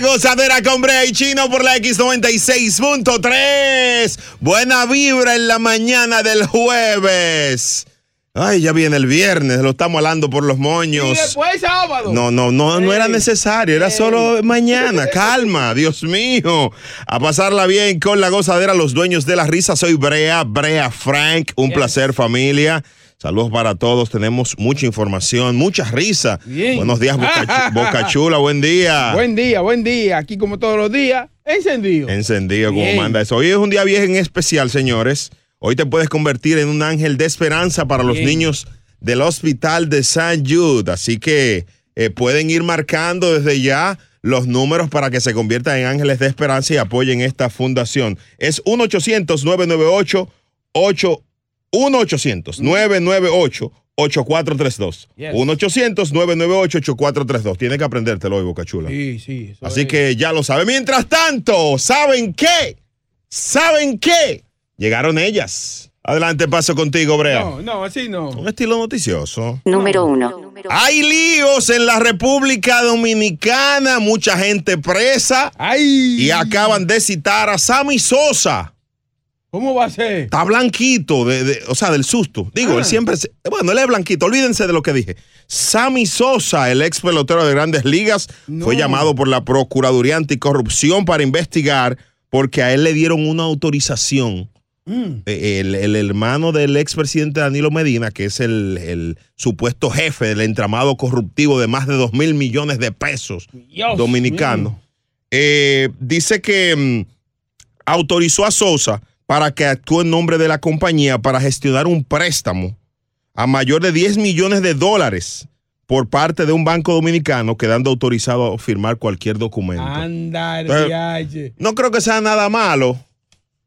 La gozadera con Brea y Chino por la X96.3. Buena vibra en la mañana del jueves. Ay, ya viene el viernes, lo estamos hablando por los moños. Y después sábado. No, no, no, no era necesario, era solo mañana. Calma, Dios mío. A pasarla bien con la gozadera, los dueños de la risa. Soy Brea, Brea Frank. Un placer, familia. Saludos para todos. Tenemos mucha información, mucha risa. Bien. Buenos días, Boca, Chu- Boca Chula. Buen día. Buen día, buen día. Aquí como todos los días, encendido. Encendido como Bien. manda eso. Hoy es un día bien especial, señores. Hoy te puedes convertir en un ángel de esperanza para los niños del Hospital de St. Jude. Así que eh, pueden ir marcando desde ya los números para que se conviertan en ángeles de esperanza y apoyen esta fundación. Es 1-800-998-8 1-800-998-8432. Yes. 1-800-998-8432. Tiene que aprendértelo hoy, Boca Chula. Sí, sí. Así es. que ya lo saben. Mientras tanto, ¿saben qué? ¿Saben qué? Llegaron ellas. Adelante, paso contigo, Brea. No, no, así no. Un estilo noticioso. Número uno. Hay líos en la República Dominicana, mucha gente presa ¡Ay! y acaban de citar a Sammy Sosa. ¿Cómo va a ser? Está blanquito, de, de- o sea, del susto. Digo, Ah. él siempre. se- bueno, él es blanquito, olvídense de lo que dije. Sammy Sosa, el ex pelotero de grandes ligas, No. fue llamado por la Procuraduría Anticorrupción para investigar porque a él le dieron una autorización. Mm. Eh, El, el hermano del expresidente Danilo Medina, que es el, el supuesto jefe del entramado corruptivo de más de 2 mil millones de pesos Dios dominicano, mío. eh, dice que mm, autorizó a Sosa para que actúe en nombre de la compañía para gestionar un préstamo a mayor de 10 millones de dólares por parte de un banco dominicano quedando autorizado a firmar cualquier documento. Andar, Entonces, no creo que sea nada malo.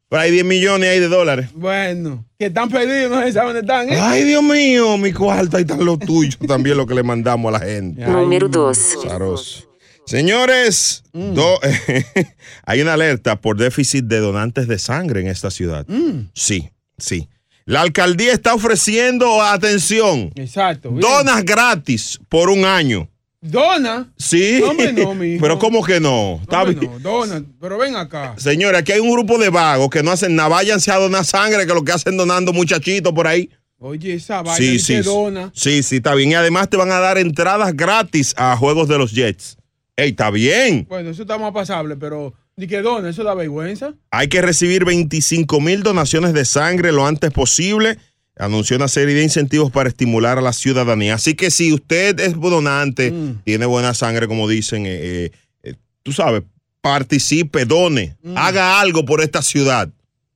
Pero hay 10 millones ahí de dólares. Bueno, que están perdidos, no se saben dónde están. ¿eh? Ay, Dios mío, mi cuarto, ahí están los tuyos también, lo que le mandamos a la gente. Número 2. Señores, Mm. do- hay una alerta por déficit de donantes de sangre en esta ciudad. Mm. Sí, sí. La alcaldía está ofreciendo, atención, Exacto. bien. donas gratis por un año. Dona. Sí. No, hombre, no. Pero ¿cómo que no? Bien. no, dona. Pero ven acá. Señores, aquí hay un grupo de vagos que no hacen nada. Váyanse a donar sangre, que lo que hacen donando muchachitos por ahí. Oye, esa vaina Sí, sí. dona. Sí, sí, está bien. Y además te van a dar entradas gratis a juegos de los Jets. Ey, está bien. Bueno, eso está más pasable, pero ni que dona, eso da vergüenza. Hay que recibir 25 mil donaciones de sangre lo antes posible. Anunció una serie de incentivos para estimular a la ciudadanía. Así que si usted es donante, Mm. tiene buena sangre, como dicen, eh, eh, eh, tú sabes, participe, done, Mm. haga algo por esta ciudad.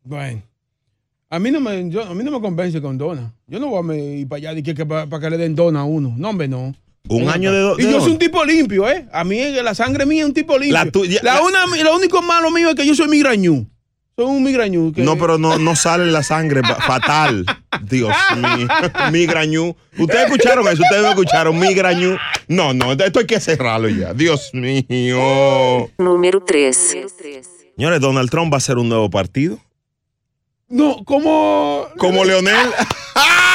Bueno. A mí no me, yo- a mí no me convence con dona. Yo no voy a ir para allá de que, que para que le den dona a uno. No, hombre, no. Un año de, do- Y de yo soy un tipo limpio, ¿eh? A mí la sangre mía es un tipo limpio. La tuya- La la- una, lo único malo mío es que yo soy migrañú. Soy un migrañú. que- No, pero no, no sale la sangre fa- fatal. Dios mío. Migrañú. Ustedes escucharon eso, ustedes no escucharon. Migrañú. No, no, esto hay que cerrarlo ya. Dios mío. Número 3. Señores, Donald Trump va a hacer un nuevo partido. No, como. Como Leonel. ¡Ay!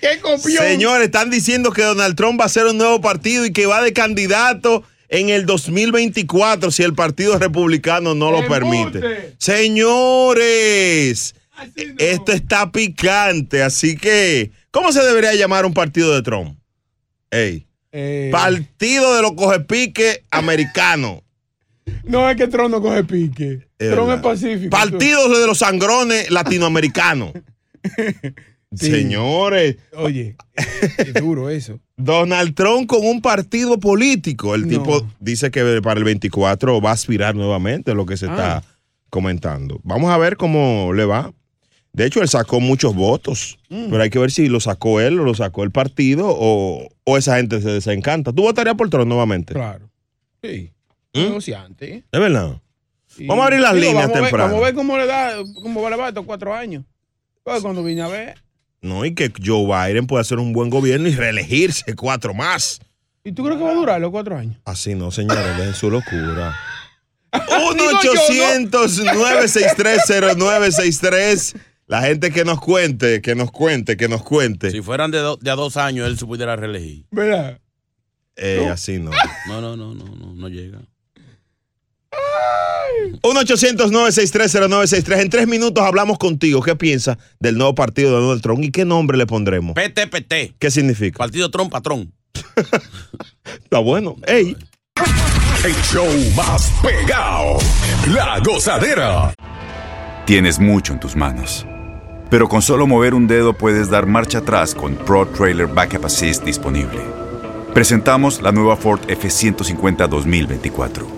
¡Qué copión! Señores, están diciendo que Donald Trump va a hacer un nuevo partido y que va de candidato en el 2024 si el Partido Republicano no lo permite. Señores, no. esto está picante, así que, ¿cómo se debería llamar un partido de Trump? Ey, Eh, Partido de los cogepiques americanos. no es que Tron no coge pique. Es Tron es pacífico. Partido de los sangrones latinoamericanos. Sí. Señores, Oye, es duro eso. Donald Trump con un partido político. El No. tipo dice que para el 24 va a aspirar nuevamente, lo que se Ah. está comentando. Vamos a ver cómo le va. De hecho, él sacó muchos votos, Mm. pero hay que ver si lo sacó él o lo sacó el partido o, o esa gente se desencanta. ¿Tú votarías por Trump nuevamente? Claro. Sí. ¿Mm? Negociante. ¿Es verdad? Sí. Vamos a abrir las líneas vamos a ver- temprano. Vamos a ver cómo le da, cómo le va estos cuatro años. Pues cuando vine a ver. No, y que Joe Biden puede hacer un buen gobierno y reelegirse cuatro más. ¿Y tú crees que va a durar los cuatro años? Así no, señores, dejen su locura. Digo yo, 1-800-963-0963. La gente que nos cuente, que nos cuente, que nos cuente. Si fueran de, do- de a dos años, él se pudiera reelegir. ¿Verdad? Eh, así no. No, no, no, no, no, no llega. 1-800-963-0963. En tres minutos hablamos contigo. ¿Qué piensas del nuevo partido de Donald Trump y qué nombre le pondremos? PTPT, ¿Qué significa? Partido Trump Patrón. Está bueno. Ey, El show más pegado. La gozadera. Tienes mucho en tus manos. Pero con solo mover un dedo puedes dar marcha atrás con Pro Trailer Backup Assist disponible. Presentamos la nueva Ford F150 2024.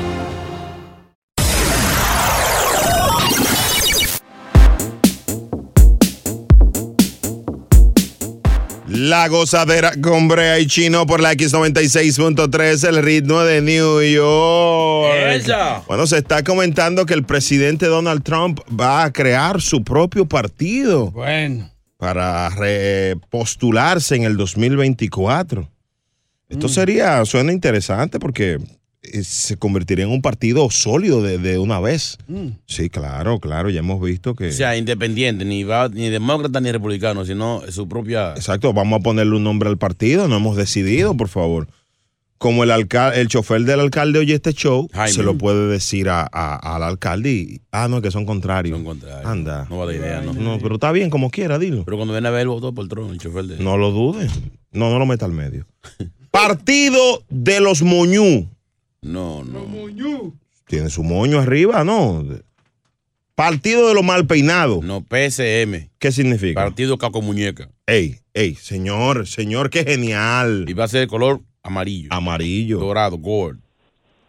La gozadera con Brea y Chino por la X96.3, el ritmo de New York. ¡Esa! Bueno, se está comentando que el presidente Donald Trump va a crear su propio partido Bueno. para repostularse en el 2024. Esto sería, suena interesante porque se convertiría en un partido sólido de, de una vez. Mm. Sí, claro, claro, ya hemos visto que... O sea, independiente, ni, va, ni demócrata ni republicano, sino su propia. Exacto, vamos a ponerle un nombre al partido, no hemos decidido, por favor. Como el alcalde, el chofer del alcalde oye este show, Jaime. se lo puede decir a- a- al alcalde y, ah, no, que son contrarios. Son contrarios. Anda. No va de idea, ¿no? No, pero está bien, como quiera, dilo. Pero cuando viene a ver, votó por Trump, el chofer de. No lo dudes. No, no lo meta al medio. Partido de los Moñú. No, no. Tiene su moño arriba, ¿no? Partido de los mal peinados. No, PSM, ¿Qué significa? Partido Caco Muñeca. ey, ey, señor, señor, qué genial. Y va a ser de color amarillo, Amarillo. dorado, gold.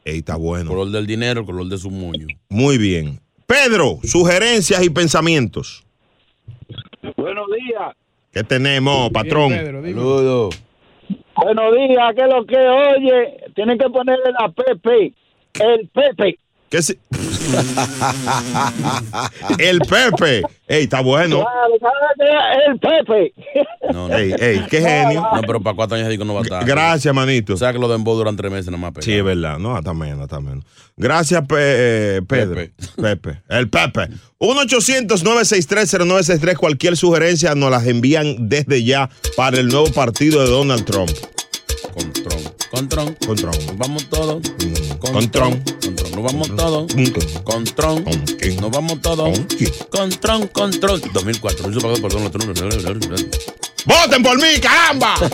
Ey, está bueno. Color del dinero, el color de su moño. Muy bien. Pedro, sugerencias y pensamientos. Buenos días. ¿Qué tenemos, patrón? Bien, Pedro, dime. Saludos. Buenos días. ¿Qué es lo que oye? Tienen que ponerle la Pepe. El Pepe. ¿Qué si- El Pepe. Ey, está bueno. El Pepe. No, no. Ey, ey, qué genio. No, pero para cuatro años digo no va a estar. Gracias, manito. O sea que lo de embo duran tres meses nada más. Sí, es verdad. No, está menos, está menos. Gracias, Pe- eh, Pedro. Pepe. Pepe. El Pepe. 1-800-963-0963. Cualquier sugerencia nos las envían desde ya para el nuevo partido de Donald Trump. Con Trump. Nos vamos todos. Mm, Con, con Trump. Trump. Con Trump. Nos vamos todos. Mm, Con Trump. ¿Con quién? Nos vamos todos. ¿Con quién? Con Trump. 2004. Hizo pagado por Donald Trump. ¡Voten por mí, caramba!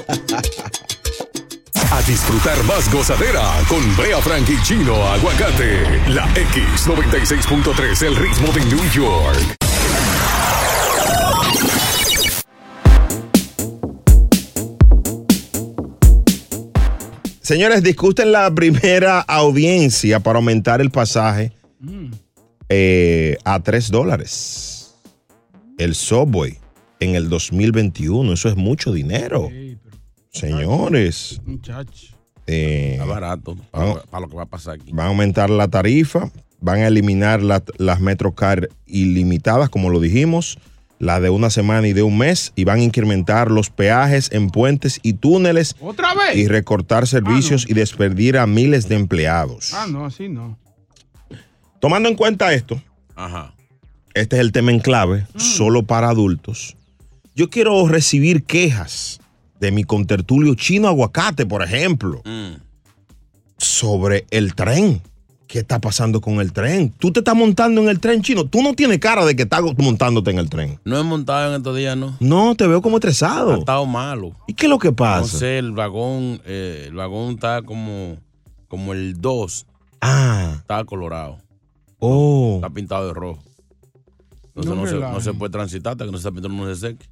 A disfrutar más gozadera con Brea Frank y Chino Aguacate. La X96.3, el ritmo de New York. Señores, discuten la primera audiencia para aumentar el pasaje eh, a 3 dólares. El Subway en el 2021. Eso es mucho dinero. Señores, muchacho. eh, Está barato para, lo que va a pasar aquí. van a aumentar la tarifa, van a eliminar la- las Metrocar ilimitadas, como lo dijimos, la de una semana y de un mes, y van a incrementar los peajes en puentes y túneles ¿Otra vez? y recortar servicios y despedir a miles de empleados. Ah, no, así no. Tomando en cuenta esto, Ajá. este es el tema en clave, solo para adultos. Yo quiero recibir quejas de mi contertulio chino aguacate, por ejemplo, Mm. sobre el tren. ¿Qué está pasando con el tren? Tú te estás montando en el tren chino. Tú no tienes cara de que estás montándote en el tren. No he montado en estos días, ¿no? No, te veo como Ha estresado. estado malo. ¿Y qué es lo que No pasa? sé, el vagón, eh, el vagón está como, como el 2, Ah, está colorado, oh. está pintado de rojo. Entonces No no, se, no puede transitar hasta que no se está pintando, no se seque.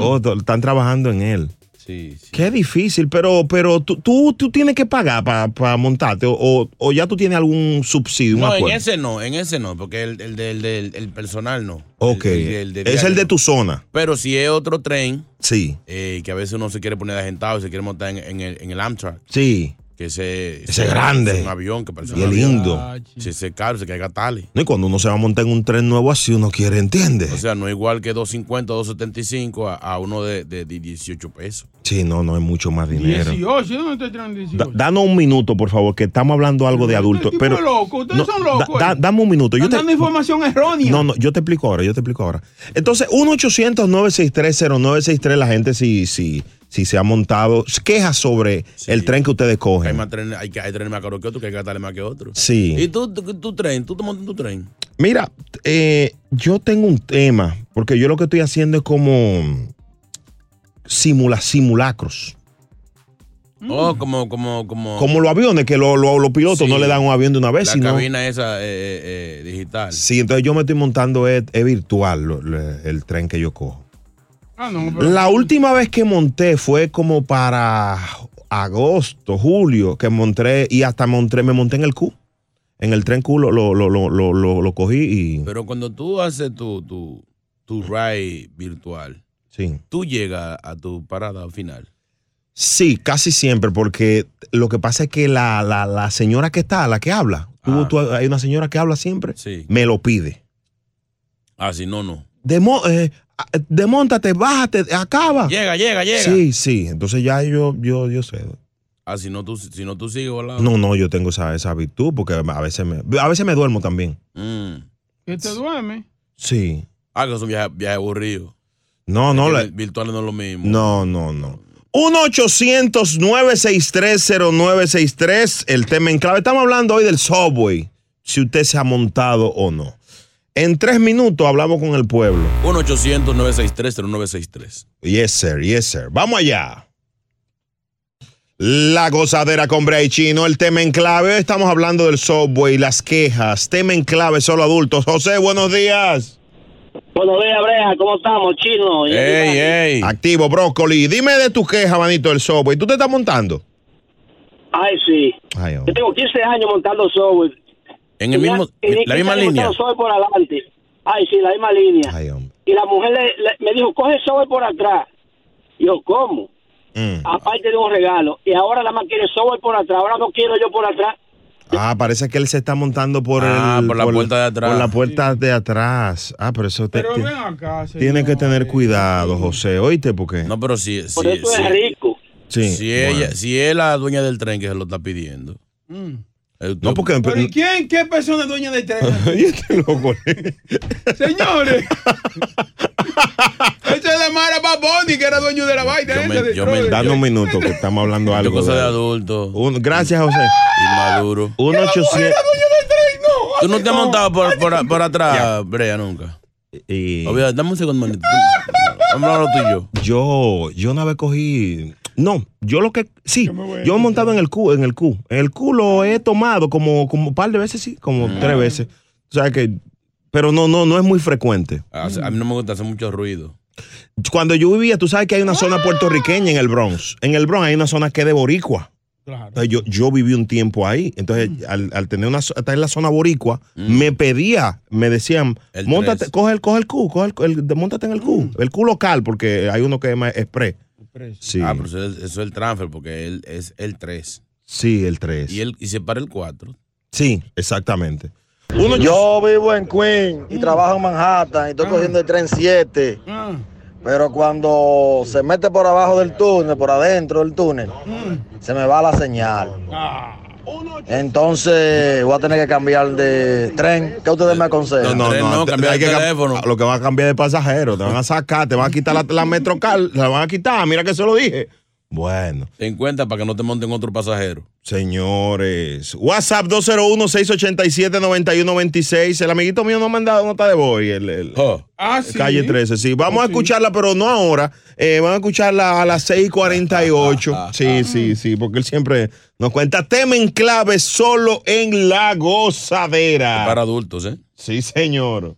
Oh, to- están trabajando en él. Sí, sí. Qué difícil, pero, pero tú, tú, tú tienes que pagar para montarte o, o- o ya tú tienes algún subsidio, No, en ese no, en ese no, porque el, el, del- del- el personal no. Ok. El- el de es el de tu zona. Pero si es otro tren, Sí, eh, que a veces uno se quiere poner de agentado y se quiere montar en, en el, en el Amtrak, sí. que ese, Ese grande. es un avión que parece Y un avión. lindo. Si ese caro, se caiga tale. No, y cuando uno se va a montar en un tren nuevo así, uno quiere, ¿entiendes? O sea, no es igual que 250, 275 a, a uno de, de 18 pesos. Sí, no, no es mucho más dinero. 18, ¿yo no estoy teniendo 18? Da- danos un minuto, por favor, que estamos hablando algo de adultos. Pero, es loco, ustedes son da- locos, da- eh. dame un minuto. Yo Están te, dando información errónea. no, no, yo te explico ahora, yo te explico ahora. Entonces, 1-800-963-0963, la gente si, si, si se ha montado, queja sobre Sí. el tren que ustedes Hay, cogen. más trenes, hay, hay trenes más caros que otros, que hay que gastarle más que otros. Sí. ¿Y tú, tu, tu tren? ¿Tú te montas en tu tren? Mira, eh, yo tengo un tema, porque yo lo que estoy haciendo es como simula, simulacros. Oh, como, como, como, Como los aviones, que lo- lo- los pilotos Sí. no le dan un avión de una vez, la sino... cabina esa eh, eh, eh, digital. Sí, entonces yo me estoy montando, es, es virtual lo- lo- el tren que yo cojo. Ah, no, pero- La última vez que monté fue como para agosto, julio, que monté y hasta monté, me monté en el Q. En el tren Q lo, lo, lo, lo, lo- lo- lo cogí y... Pero cuando tú haces tu, tu, tu ride virtual, Sí. tú llegas a tu parada final. Sí, casi siempre, porque lo que pasa es que la, la, la señora que está, la que habla, Ah. tú- hay una señora que habla siempre, Sí. me lo pide. Ah, si no, no. Demo, eh, demóntate, bájate, acaba. Llega, llega, llega. Sí, sí, entonces ya yo, yo, yo sé. Ah, si no tú, si no tú sigues volando. No, no, yo tengo esa, esa virtud porque a veces me, a veces me duermo también. Mm. ¿Que te duerme? Sí. Ah, que es un viaje, viaje aburrido. No, no, la- el virtual no es lo mismo. no, no, no. 1-800-963-0963, el tema en clave. Estamos hablando hoy del subway, si usted se ha montado o no. En tres minutos hablamos con el pueblo. 1-800-963-0963. Yes, sir, yes, sir. Vamos allá. La gozadera con Bray Chino, el tema en clave. Hoy estamos hablando del subway, las quejas. Tema en clave, solo adultos. José, buenos días. Buenos días, Brea, ¿cómo estamos, chino? Y- ¡Ey, ey! Activo, brócoli. Dime de tu queja, manito, del subway. ¿Tú te estás montando? Ay, sí. Ay, Yo tengo 15 años montando software. En el mismo, Y la 15 misma línea. software por adelante. Ay, sí, la misma línea. Ay, hombre. Y la mujer le- le- me dijo, coge el software por atrás. Y yo, ¿cómo? Mm. Aparte de un regalo. Y ahora la más quiere software por atrás. Ahora no quiero yo por atrás. Ah, parece que él se está montando por, Ah, el- por la puerta de atrás. Por la puerta de atrás. Ah, pero eso te, Pero ven acá, tiene que tener cuidado, José. Oíste, porque. No, pero si, Por si, eso si- es rico. sí. si bueno. ella, si es la dueña del tren que se lo está pidiendo. Mm. Eh, No, porque. Pero ¿y quién? ¿Qué persona es dueña del tren? Y este loco. Señores. Esa es la Mara Baboni, que era dueño de la vaina. Yo me- de yo me-. Dame un minuto que estamos hablando algo. cosa de de- adulto. Un- gracias, José. Inmaduro. 1 800 Era dueño del tren, no. Tú no te has montado por, por, por atrás, Brea, nunca. y Olvídate, dame un segundo, manito. Vamos a tú y yo. yo, yo una vez cogí. No, yo lo que. Sí, Yo me a montado en el Q, en el Q. En el Q lo he tomado como, como un par de veces, sí, como Mm. tres veces. O sea que. Pero no, no, no es muy frecuente. Hace- A mí no me gusta hacer mucho ruido. Cuando yo vivía, tú sabes que hay una zona puertorriqueña en el Bronx. En el Bronx hay una zona que es de boricua. Claro. Entonces yo, yo viví un tiempo ahí. Entonces, Mm. al, al tener una, estar en la zona boricua, me pedía, me decían, El montate, coge el, coge el Q, coge el, el- montate en el Q. Mm. El Q local, porque hay uno que es más express. Sí, Ah, pero eso es, eso es el transfer porque él es el 3. sí, el 3. Y, él, y se para el 4. Sí, exactamente. Uno, Yo vivo en Queens y trabajo en Manhattan y estoy cogiendo el tren 7. Ah, Pero cuando se mete por abajo del túnel, por adentro del túnel, se me va la señal. ah. Entonces voy a tener que cambiar de tren. ¿Qué ustedes me aconsejan? No, no, no. no, te- cambiar hay que teléfono. Lo que van a cambiar de pasajero. Te van a sacar, te van a quitar la, la Metrocar, te la van a quitar. Mira que se lo dije. Bueno, Ten cuenta para que no te monten otro pasajero. señores. WhatsApp 201-687-9126. El amiguito mío no ha mandado nota de voz. El, el- Oh. Ah, sí. Calle 13, sí. Vamos a escucharla, pero no ahora. Eh, vamos a escucharla a las 6:48. Sí, sí, sí, porque él siempre nos cuenta tema en clave solo en la gozadera. Para adultos, ¿eh? Sí, señor.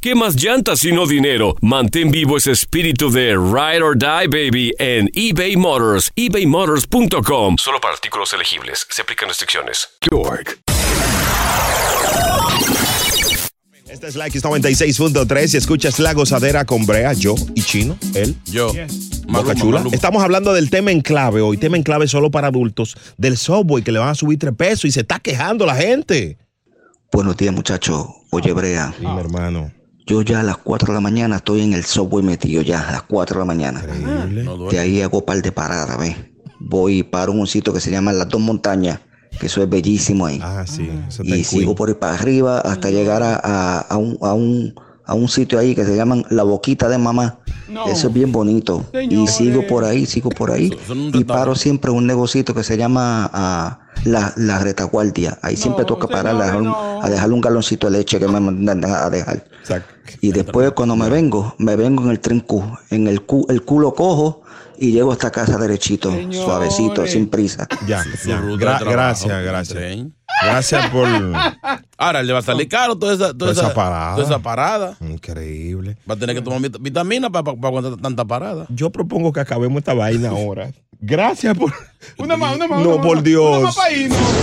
¿qué más llantas y no dinero? Mantén vivo ese espíritu de Ride or Die, baby, en eBay Motors. ebaymotors.com. Solo para artículos elegibles. Se aplican restricciones. York. Esta es la X96.3 y escuchas La Gozadera con Brea, yo y Chino, él. Yo. Boca Maluma, Chula. Maluma. Estamos hablando del tema en clave hoy, tema en clave solo para adultos, del Subway que le van a subir tres pesos y se está quejando la gente. Buenos días, muchachos. Oye, Brea, Sí, mi hermano. yo ya a las 4 de la mañana estoy en el subway metido ya, a las 4 de la mañana. No De ahí hago un par de paradas, ¿ves? Voy para un sitio que se llama Las Dos Montañas, que eso es bellísimo ahí. Ah, sí. eso y en sigo por ahí para arriba hasta llegar a, a- a un, a, un, a un sitio ahí que se llaman La Boquita de Mamá. No. Eso es bien bonito. Y Señores. sigo por ahí, sigo por ahí. Y paro siempre un negocito que se llama ah, la, la Retaguardia. Ahí siempre No, toca parar a señores, dejar, un, no. a dejarle un galoncito de leche que me mandan a dejar. Exacto. Y después cuando me vengo, me vengo en el tren Q, en el, cu- el culo cojo y llego hasta casa derechito, Señores. suavecito, sin prisa. Ya, ya. Gra- gracias, gracias. tren. Gracias por. Ahora le va a salir caro toda esa, toda Toda esa parada. toda esa parada. Increíble. Va a tener que tomar vit- vitamina para aguantar tanta parada. Yo propongo que acabemos esta vaina ahora. Gracias por. Una más, una más. No, una por Dios.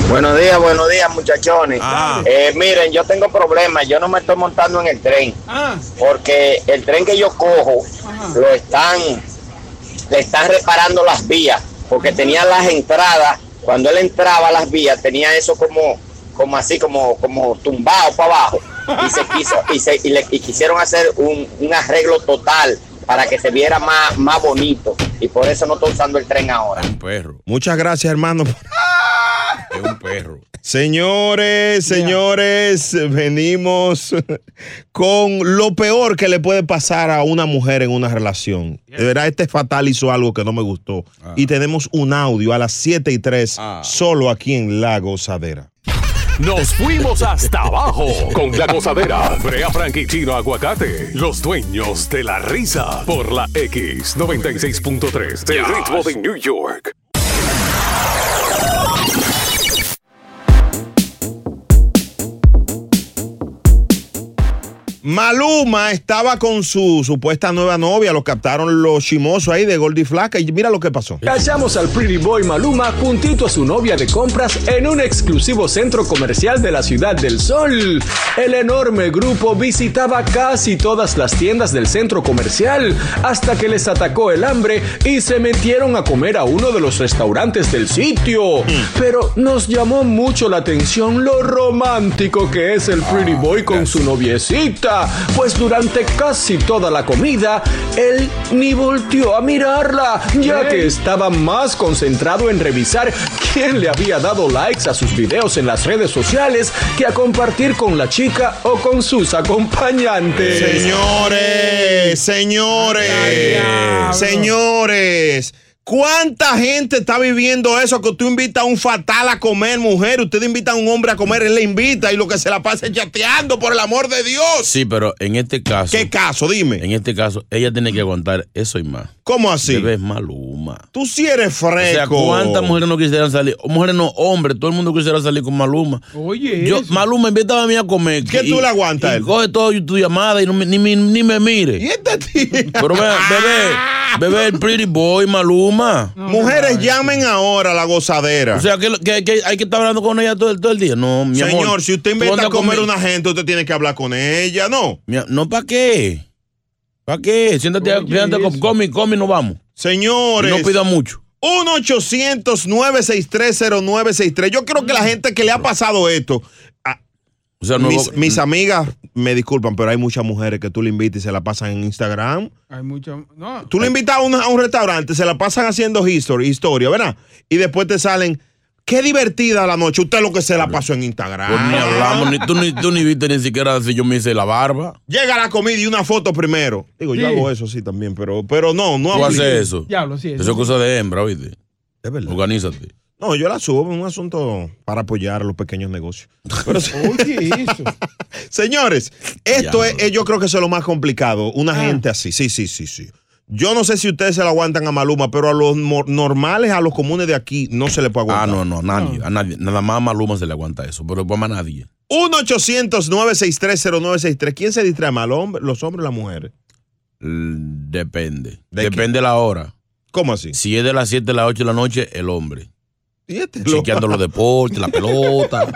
Buenos días, buenos días, muchachones. Ah. Eh, miren, yo tengo problemas. Yo no me estoy montando en el tren. Ah, Porque el tren que yo cojo lo están, le están reparando las vías. Porque tenía las entradas. Cuando él entraba a las vías, tenía eso como, como así, como, como tumbado para abajo. Y se quiso, y se, y le, y quisieron hacer un, un arreglo total para que se viera más, más bonito. Y por eso no estoy usando el tren ahora. Es un perro. Muchas gracias, hermano. Es un perro. Señores, señores, venimos con lo peor que le puede pasar a una mujer en una relación. De verdad, este fatal hizo algo que no me gustó. Y tenemos un audio a las 7 y 3, Ah. solo aquí en La Gozadera. Nos fuimos hasta abajo con la gozadera. Brea Frank y Chino Aguacate, los dueños de la risa. Por la X96.3, el ritmo de New York. Maluma estaba con su supuesta nueva novia, lo captaron los chimosos ahí de Goldie Flaca y mira lo que pasó. Cachamos al Pretty Boy Maluma juntito a su novia de compras en un exclusivo centro comercial de la Ciudad del Sol. El enorme grupo visitaba casi todas las tiendas del centro comercial hasta que les atacó el hambre y se metieron a comer a uno de los restaurantes del sitio. Pero nos llamó mucho la atención lo romántico que es el Pretty Boy con su noviecita, pues durante casi toda la comida él ni volteó a mirarla, ya que estaba más concentrado en revisar quién le había dado likes a sus videos en las redes sociales que a compartir con la chica o con sus acompañantes. Señores, señores, señores. ¿Cuánta gente está viviendo eso? Que tú invitas a un fatal a comer, mujer. Usted invita a un hombre a comer, él le invita y lo que se la pasa es chateando, por el amor de Dios. Sí, pero en este caso. ¿Qué caso? Dime. En este caso, ella tiene que aguantar eso y más. ¿Cómo así? Bebé es Maluma. Tú sí eres O fresco. sea, ¿cuántas mujeres no quisieran salir? Mujeres no, hombres, todo el mundo quisiera salir con Maluma. Oye, Yo, eso. Maluma, invítame a mí a comer. ¿Qué Y- tú le aguantas a y él? Coge todo tu llamada y no ni, me- ni me mire. ¿Y este tío? Pero ve, bebé, bebé, el pretty boy, Maluma. Más. Mujeres, llamen ahora a la gozadera. O sea, que, que- que hay que estar hablando con ella todo el, todo el día. No, mi amor. Señor, si usted tú invita a comer a una gente, usted tiene que hablar con ella, ¿no? Mi No, ¿para qué? ¿Para qué? Siéntate, Oye, siéntate eso. come, y come y nos vamos. Señores. Y no pida mucho. 1-800-963-0963. Yo creo que la gente que le ha pasado esto. O sea, no- mis, mis amigas me disculpan, pero hay muchas mujeres que tú le invitas y se la pasan en Instagram. Hay mucho. No. Tú le invitas a un, a un restaurante, se la pasan haciendo history, historia, ¿verdad? Y después te salen. Qué divertida la noche. Usted lo que se la pasó en Instagram. Pues ni hablamos, ni tú ni, tú ni viste ni siquiera si yo me hice la barba. Llega la comida y una foto primero. Digo, yo hago eso sí también, pero, pero no, no Tú haces eso. Diablo, sí. Eso es cosa de hembra, ¿oíste? Es verdad. Organízate. No, yo la subo, es un asunto para apoyar a los pequeños negocios. Pero, Señores, esto es, es- yo creo que eso es lo más complicado. Una gente así, sí, sí, sí, sí. Yo no sé si ustedes se lo aguantan a Maluma, pero a los normales, a los comunes de aquí, no se le puede Ah, aguantar. no, no, a nadie, a nadie. Nada más a Maluma se le aguanta eso, pero a nadie. 1-800-963-0963. ¿Quién se distrae más, los hombres, los hombres o las mujeres? Depende. ¿De Depende de la hora. ¿Cómo así? Si es de las 7 a las 8 de la noche, el hombre. Chequeando los deportes, la pelota.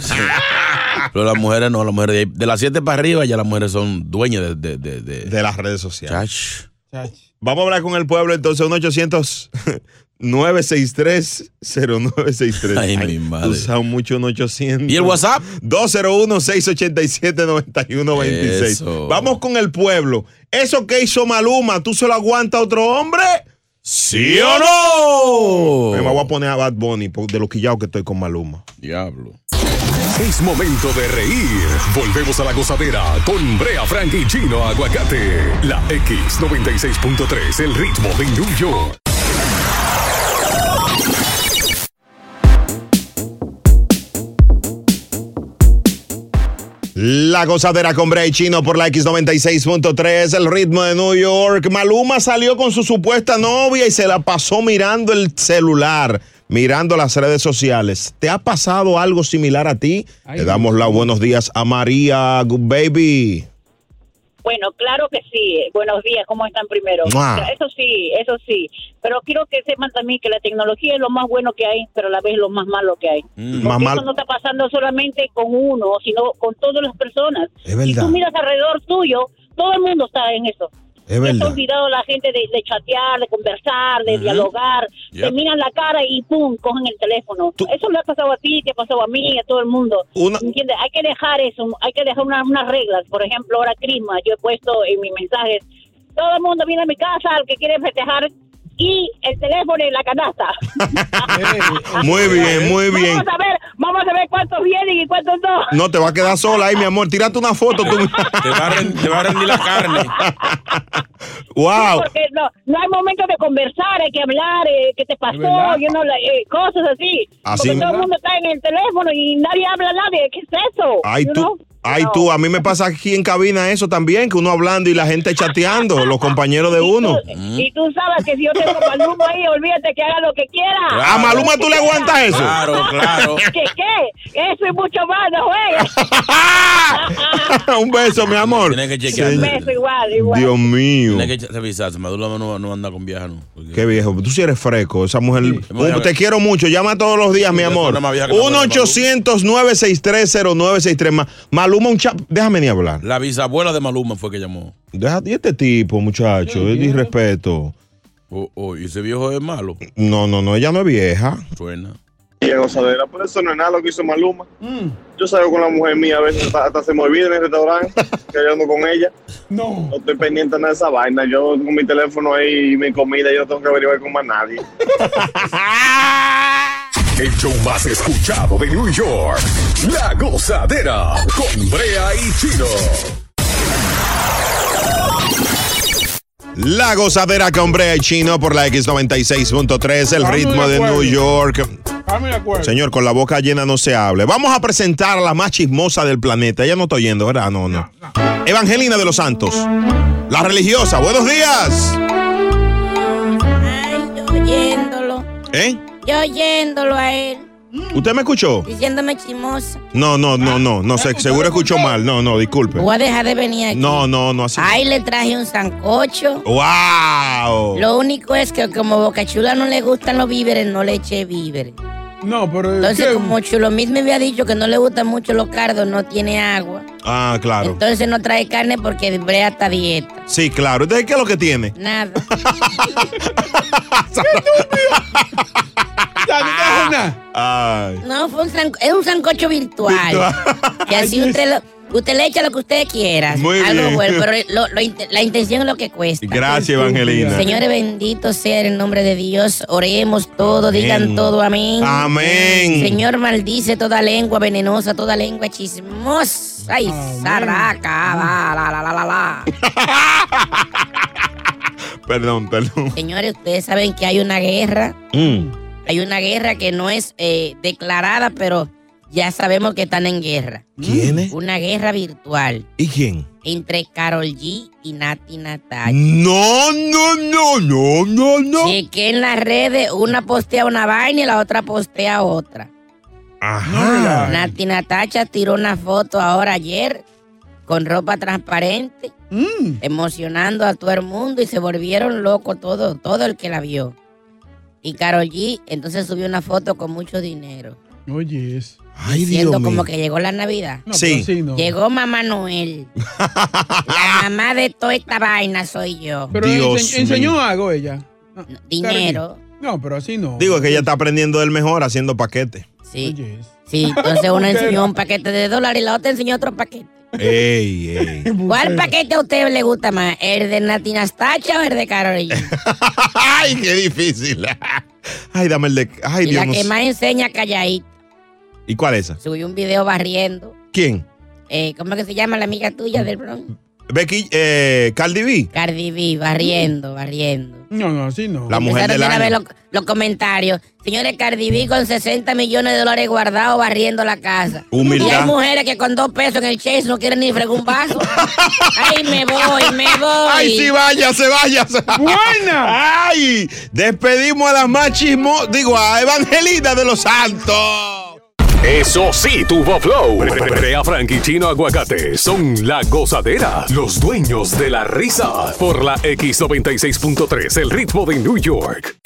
Sí. Pero las mujeres no, las mujeres de, de las 7 para arriba ya las mujeres son dueñas de... De, de, de- De las redes sociales. Chach. Vamos a hablar con el pueblo entonces, 1-800-963-0963. Ay, mi madre. Usan mucho un 800. ¿Y el WhatsApp? 201-687-9126. Eso. Vamos con el pueblo. ¿Eso que hizo Maluma, tú se lo aguanta a otro hombre? ¿Sí o no? Me voy a poner a Bad Bunny por- de lo quillado que estoy con Maluma. Diablo. Es momento de reír. Volvemos a la gozadera con Brea Frank y Chino Aguacate. La X96.3, el ritmo de New York. La gozadera con Bray Chino por la X96.3, el ritmo de New York. Maluma salió con su supuesta novia y se la pasó mirando el celular, mirando las redes sociales. ¿Te ha pasado algo similar a ti? Le damos los buenos días a María, good baby. Bueno, claro que sí. Buenos días, ¿cómo están primero? Mua. Eso sí, eso sí. Pero quiero que sepan también que la tecnología es lo más bueno que hay, pero a la vez lo más malo que hay. Porque mal- eso no está pasando solamente con uno, sino con todas las personas. Es verdad. tú miras alrededor tuyo, todo el mundo está en eso. Es Se ha verdad. olvidado la gente de, de chatear, de conversar, de dialogar. Yep. Te miran la cara y pum, cogen el teléfono. Eso le ha pasado a ti, te ha pasado a mí, a todo el mundo. Una- ¿Entiendes? Hay que dejar eso, hay que dejar una- unas reglas. Por ejemplo, ahora Crisma, yo he puesto en mis mensajes, todo el mundo viene a mi casa, el que quiere festejar, y el teléfono en la canasta. Muy bien, muy bien. Vamos a ver, vamos a ver cuántos vienen y cuántos no. No te va a quedar sola ahí, mi amor. Tírate una foto tú. Te va a, ren- te va a rendir la carne. wow. Porque no, no hay momento de conversar, hay que hablar, eh, ¿qué te pasó? You know, eh, cosas así. Así- Porque todo el mundo está en el teléfono y nadie habla a nadie. ¿Qué es eso? Ay, tú. know? Ay, tú, a mí me pasa aquí en cabina eso también, que uno hablando y la gente chateando, los compañeros de uno. Y tú sabes que si yo tengo Maluma ahí, olvídate que haga lo que quiera. ¿A Maluma tú le aguantas eso? Claro, claro. ¿Qué, qué? Eso y mucho más, no juegues. Un beso, mi amor. Tienes que chequear. Un beso igual, igual. Dios mío. Tienes que revisarse. Maduro no, no anda con vieja, ¿no? Porque- Qué viejo, tú sí eres fresco, esa mujer. Uh, te quiero mucho, llama todos los días, mi amor. es más vieja que la mujer de 1-800-963-0963. Ma- Maluma, un chap. Déjame ni hablar. La bisabuela de Maluma fue que llamó. Deja, y este tipo, muchacho, es disrespeto. Oh, oh, y ese viejo es malo. No, no, no, ella no es vieja. Suena. Y gozadera, por eso no es nada lo que hizo Maluma. Yo salgo con la mujer mía, a veces hasta, hasta se me olvida en el restaurante, que yo ando con ella. No. No estoy pendiente de nada de esa vaina. Yo con mi teléfono ahí y mi comida, yo no tengo que averiguar con más nadie. El show más escuchado de New York. La gozadera con Brea y Chino. La gozadera con Brea y Chino por la X96.3, el ritmo de. New York. Señor, con la boca llena no se hable. Vamos a presentar a la más chismosa del planeta. Ella no está oyendo, ¿verdad? No, no. Evangelina de los Santos. La religiosa. Buenos días. Ay, yo oyéndolo. ¿Eh? Yo oyéndolo a él. ¿Usted me escuchó? Diciéndome chismosa. No, no, no, no, no sé, seguro escuchó mal. No, no, disculpe. Voy a dejar de venir aquí. No, no, no así. Ahí le traje un sancocho. ¡Wow! Lo único es que como Boca Chula no le gustan los víveres, no le eché víveres. No, pero. Entonces, ¿qué? como Chulo mismo me había dicho que no le gustan mucho los cardos, no tiene agua. Ah, claro. Entonces no trae carne porque Brea está a dieta. Sí, claro. Entonces, ¿qué es lo que tiene? Nada. No. Ay. Fue un san- es un sancocho virtual. que así usted, lo- usted le echa lo que usted quiera. Muy algo bien. bueno, pero lo- lo int- la intención es lo que cuesta. Gracias, Evangelina. Señores, bendito sea el nombre de Dios. Oremos todo, digan todo amén. Amén. Señor, maldice toda lengua venenosa, toda lengua chismosa. Ay, zarraca, la, la, la, la, la, la. Perdón, perdón. Señores, ustedes saben que hay una guerra. Mm. Hay una guerra que no es eh, declarada, pero ya sabemos que están en guerra. ¿Quiénes? Una guerra virtual ¿Y quién? entre Carol G y Nati Natacha. No, no, no, no, no, no. Chequé en las redes, una postea una vaina y la otra postea otra. Ajá. Nati Natacha tiró una foto ahora ayer con ropa transparente, Mm. emocionando a todo el mundo y se volvieron locos todo, todo el que la vio. Y Carol G entonces subió una foto con mucho dinero, Oye, es. Ay, diciendo Dios como mío. que llegó la Navidad. No, Sí. no. Llegó Mamá Noel. la mamá de toda esta vaina soy yo. Pero Dios ense- enseñó mío. algo ella. No, Dinero. No, pero así no. Digo que ella está aprendiendo del mejor haciendo paquetes. Sí. Oye. Sí, entonces una enseñó un paquete de dólares y la otra enseñó otro paquete. Ey, ey. ¿Cuál paquete a usted le gusta más? ¿El de Nati Nastacha o el de Carol G? Ay, qué difícil. Ay, dame el de. Ay, y Dios la que más enseña calladita. ¿Y cuál es esa? Subió un video barriendo. ¿Quién? Eh, ¿Cómo es que se llama la amiga tuya del Bronx? Becky, eh, Cardi B. Cardi B, barriendo, barriendo. No, no, así no. La mujer del año. ver los, los comentarios. Señores, Cardi B con 60 millones de dólares guardados barriendo la casa. Humildad. Y hay mujeres que con dos pesos en el Chase no quieren ni fregar un vaso. Ay, me voy, me voy. Ay, sí, váyase, váyase. ¡Buena! Ay, despedimos a la más chismo, digo, a Evangelina de los Santos. Eso sí, tuvo flow. Brea Frank y Chino Aguacate son la gozadera, los dueños de la risa. Por la X96.3, el ritmo de New York.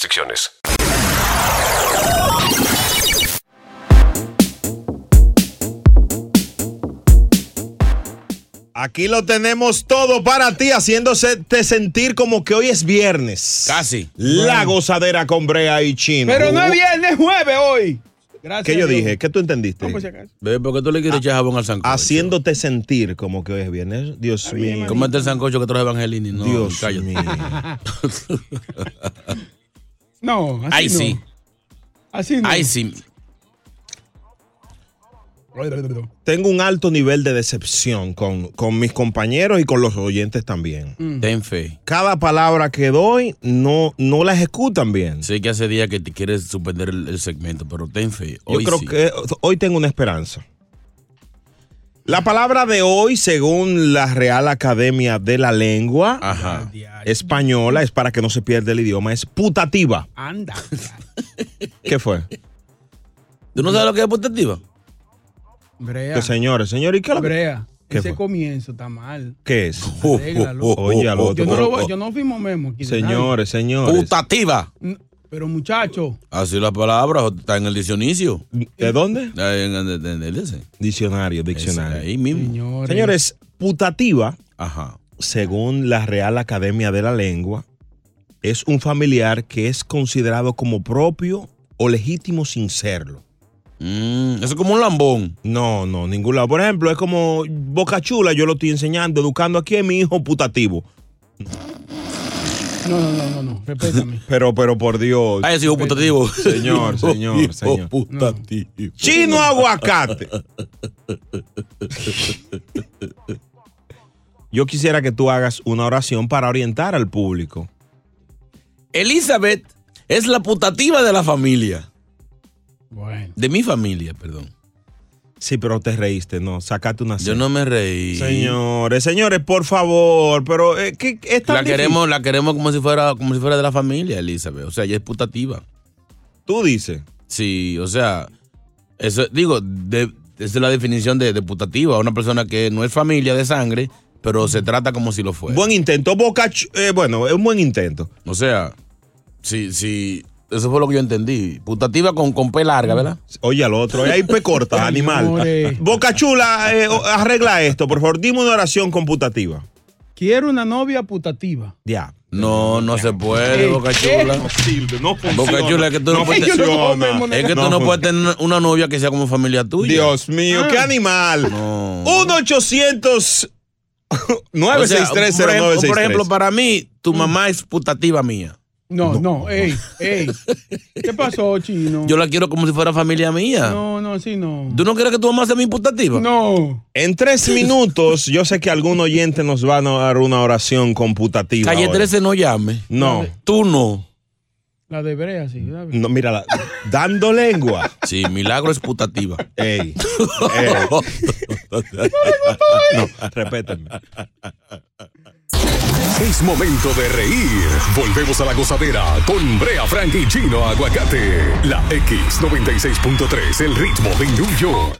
restricciones. Aquí lo tenemos todo para ti, haciéndose te sentir como que hoy es viernes. Casi. La gozadera con Brea y Chino. Pero no es viernes, jueves hoy. Gracias. ¿Qué yo dije? ¿Qué tú entendiste? No. Bebé, ¿por qué tú le quieres echar jabón al sancocho? Haciéndote sentir como que hoy es viernes. Dios mío. Cómete el sancocho que trae Evangelini. No, Dios cállate. mío. No, así Ay, no. sí. Así no. Ay, sí. Tengo un alto nivel de decepción con, con mis compañeros y con los oyentes también. Mm. Ten fe. Cada palabra que doy no, no la ejecutan bien. Sé que hace días que te quieres suspender el, el segmento, pero ten fe. Yo Hoy creo sí. que hoy tengo una esperanza. La palabra de hoy, según la Real Academia de la Lengua Ajá. Española, es para que no se pierda el idioma, es putativa. Anda. ¿Qué fue? ¿Tú no sabes lo que es putativa? Brea. Que señores, señor, ¿y qué, lo- Brea. ¿Qué Ese fue? comienzo está mal. qué es? Arréglalo. Oye, al otro. Yo no, lo voy- yo no firmo memo aquí. de Señores, señores. Putativa. nadie. Pero muchacho, Así la palabra está en el diccionario. ¿De dónde? Ahí En, en- en- en ese. Diccionario, Ese, diccionario. Ahí mismo. señores. Señores, putativa, Ajá. según la Real Academia de la Lengua, es un familiar que es considerado como propio o legítimo sin serlo. Mm, eso es como un lambón. No, no, ningún lado. Por ejemplo, es como Boca Chula, yo lo estoy enseñando, educando aquí a mi hijo putativo. No, no, no, no, no. Respétame. Pero, pero por Dios. Ay, ese hijo putativo. Señor, señor, Hijo señor. putativo. Chino aguacate. Yo quisiera que tú hagas una oración para orientar al público. Elizabeth es la putativa de la familia. Bueno. De mi familia, perdón. Sí, pero te reíste, no, sacate una Yo no me reí. Señores, señores, por favor, pero eh, ¿qué, es tan La difícil? queremos, la queremos como si fuera, como si fuera de la familia, Elizabeth. O sea, ella es putativa. ¿Tú dices? Sí, o sea, eso, digo, de, esa es la definición de, de putativa. Una persona que no es familia de sangre, pero se trata como si lo fuera. Buen intento, Boca, eh, bueno, es un buen intento. O sea, sí, eso fue lo que yo entendí. Putativa con, con P larga, ¿verdad? Oye, al otro, ahí P corta, animal. Boca Chula, eh, arregla esto, por favor, dime una oración computativa. Quiero una novia putativa. Ya. No, no se puede, Boca Chula. No sirve, no funciona. Boca Chula, es que tú no, No puedes, funciona. es que tú No puedes tener una novia que sea como familia tuya. Dios mío, qué Ah. animal. No. 1 800 O sea, 963 por, ejemplo, 0963. por ejemplo, para mí, tu mamá es putativa mía. No, no, ey, ey. ¿Qué pasó, chino? Yo la quiero como si fuera familia mía. No, no, sí, no. ¿Tú no quieres que tu mamá sea mi putativa? No. En tres minutos, yo sé que algún oyente nos va a dar una oración computativa. Calle ahora. 13 no llame. No, Tú no. La de Brea, sí. la- no, mira, la- dando lengua. Sí, Milagro es putativa. Ey, ey. No, respétenme. Es momento de reír. Volvemos a la gozadera con Brea Frank y Chino Aguacate. La X96.3, el ritmo de New York.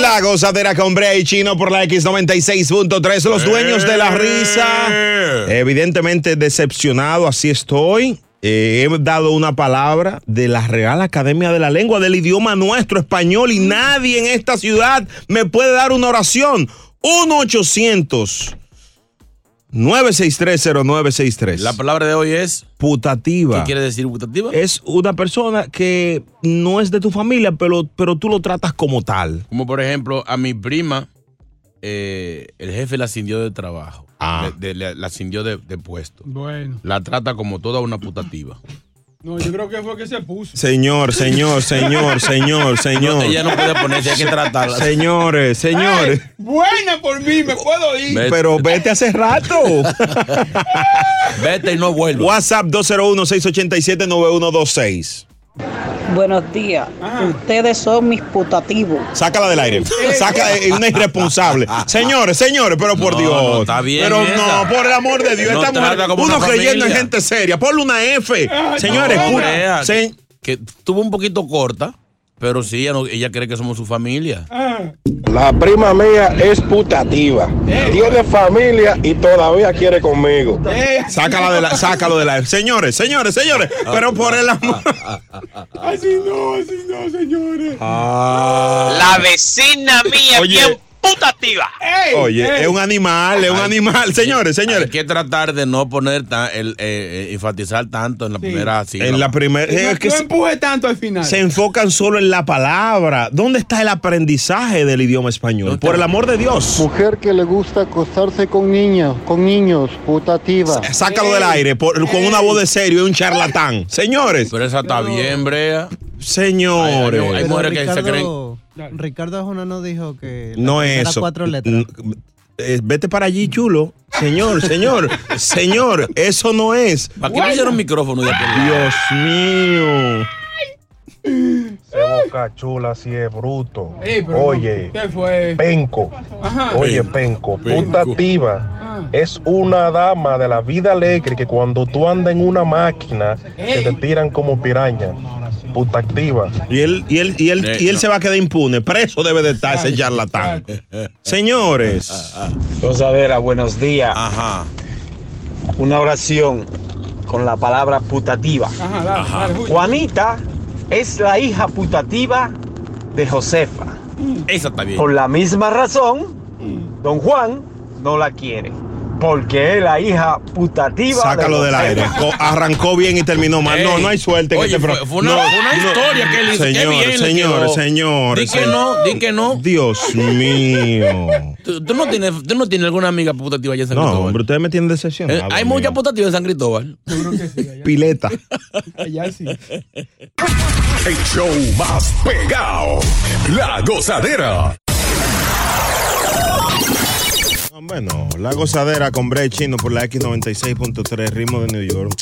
La gozadera con Brea y Chino por la X96.3. Los dueños de la risa. Evidentemente decepcionado, así estoy. Eh, he dado una palabra de la Real Academia de la Lengua, del idioma nuestro español, y nadie en esta ciudad me puede dar una oración. 1-800. 9630963. La palabra de hoy es. Putativa. ¿Qué quiere decir putativa? Es una persona que no es de tu familia, pero, pero tú lo tratas como tal. Como por ejemplo, a mi prima, eh, el jefe la cindió de trabajo. Ah. De- de- la, cindió de, de puesto. Bueno. La trata como toda una putativa. No, yo creo que fue que se puso. Señor, señor, señor, señor, señor. Ella no puede ponerse, hay que tratarla. Señores, señores. Buena por mí, me puedo ir. Vete. Pero vete hace rato. Vete y no vuelva. WhatsApp 201-687-9126. Buenos días. Ustedes son mis putativos. Sácala del aire. Saca es una irresponsable. Señores, señores, pero por No, Dios. no, está bien Pero esa. no, por el amor de Dios. No esta mujer, uno una creyendo en gente seria. Ponle una F. Señores, No, se- que estuvo un poquito corta, pero sí, ella, no- ella cree que somos su familia. La prima mía es putativa. Tiene familia y todavía quiere conmigo. sácala de la, sácalo de la. Señores, señores, señores. Pero por el amor. Así no, así no, señores. La vecina mía, Oye. bien putativa. Ey, Oye, ey. es un animal, es un animal. Señores, Hay señores. que tratar de no poner tan, el, eh, eh, enfatizar tanto en la primera sílaba. En la primera. No, es que no se- empuje tanto al final. se enfocan solo en la palabra. ¿Dónde está el aprendizaje del idioma español? Por el amor de Dios. Mujer que le gusta acostarse con niños, con niños, putativa. Sácalo del aire por- con una voz de serio y un charlatán. Señores, Pero esa está bien, Brea. señores. Hay Pero mujeres que se creen. Ricardo, Ricardo Arjona no dijo que No es eso. cuatro letras. Eh, vete para allí, chulo. Señor, señor, señor, eso no es. ¿Para qué pusieron micrófono de aquel lado? Dios mío. Ese boca chula si es bruto. Ey, pero Oye, ¿Qué fue? penco. Ajá. Oye, penco. Penco. Putativa. Es una dama de la vida alegre que cuando tú andas en una máquina que te tiran como piraña. Putativa. Y él, y él, y él, Eh, y él no. se va a quedar impune. Preso debe de estar ese charlatán. Señores. Gozadera, buenos días. Ajá. Una oración con la palabra putativa. Ajá, dale, dale, Julio. Juanita es la hija putativa de Josefa. Esa está bien. Por la misma razón, don Juan no la quiere. Porque es la hija putativa. Sácalo de del aire. Arrancó bien y terminó mal. No, Ey. no hay suerte en Oye, este fue- fue una- no, fue una no. historia que él hizo. Qué Señor, bien señor, señor. Di que no, di que no. Dios mío. ¿Tú, tú no tienes, tú no tienes alguna amiga putativa allá en San No, Cristóbal? hombre, ustedes me tienen decepcionado. Eh, hay amigo. muchas putativas en San Cristóbal. Pileta. Allá sí. El show más pegado. La gozadera. Bueno, la gozadera con Bray Chino por la X96.3, ritmo de New York.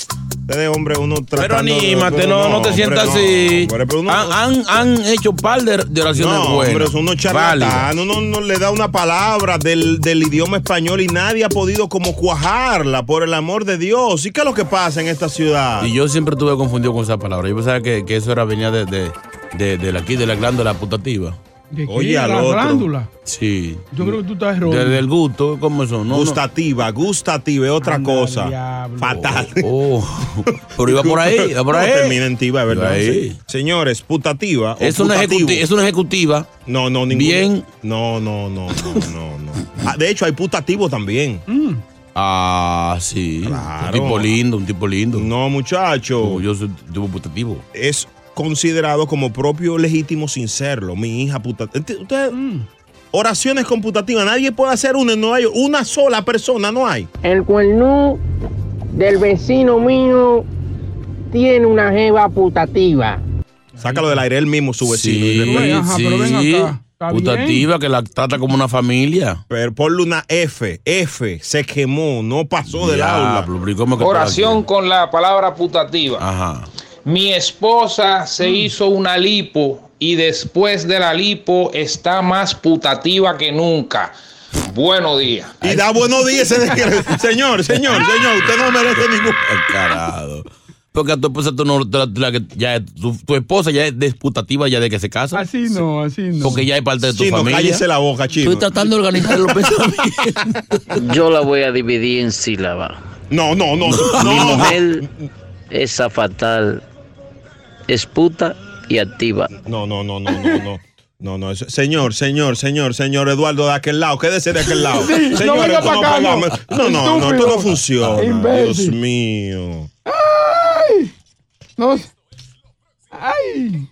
Ustedes, hombre, uno Pero tratando de- anímate, pero no, no te hombre, sientas no, así. hombre, pero uno- han, han, han hecho par de, de oraciones No, buenas. hombre, válidas. charlatanos. Uno no le da una palabra del, del idioma español y nadie ha podido como cuajarla, por el amor de Dios. ¿Y qué es lo que pasa en esta ciudad? Y yo siempre estuve confundido con esa palabra. Yo pensaba que, que eso era venía de, de, de, de aquí, de la glándula putativa. ¿De qué? Oye, al la otro. glándula. Sí. Yo creo que tú estás erróneo. Desde el gusto, ¿cómo eso? No, no. gustativa, gustativa es otra cosa. diablo. Fatal. Oh, pero iba por ahí, iba por No, ahí. termina en tiva, es ¿verdad? Sí. Señores, putativa. o Es una, es ejecutiva. No, no, ningún. Bien. No, no, no, no, no, no. Ah, de hecho, hay putativo también. Ah, sí. Claro. Un tipo lindo, un tipo lindo. No, muchacho. Yo soy tipo putativo. Es considerado como propio legítimo sin serlo. Mi hija putativa. Ustedes, oraciones con putativa. Nadie puede hacer una en Nueva York. Una sola persona no hay. El cuernú del vecino mío tiene una jeva putativa. Sácalo del aire él mismo, su vecino. y Sí, ajá, pero ven acá. Está Putativa que la trata como una familia. Pero ponle una F. F. Se quemó. No pasó del aula. Diablo, pero ¿y cómo que está Oración con la palabra putativa. Ajá. Mi esposa se hizo una lipo y después de la lipo está más putativa que nunca. Buenos días. Y da buenos días. señor, señor, señor. Usted no merece ningún. Encarado. Porque a tu esposa tú no, la- la ya, tu, tu esposa ya es desputativa ya de que se casa. Así no, así no. Porque ya es parte de tu Chino, familia. cállese la boca, chino. Estoy tratando de organizar los pensamientos. Yo la voy a dividir en sílabas. No, no, no. Mi no. mujer es fatal, es puta y activa. No, no, no, no, no, no. No, no, eso- señor, señor, señor, señor Eduardo de aquel lado, quédese de aquel lado. Sí, no señor, venga esto no, acá, no. no, no, no, esto no funciona. Imbécil. Dios mío. ¡Ay! No. ¡Ay!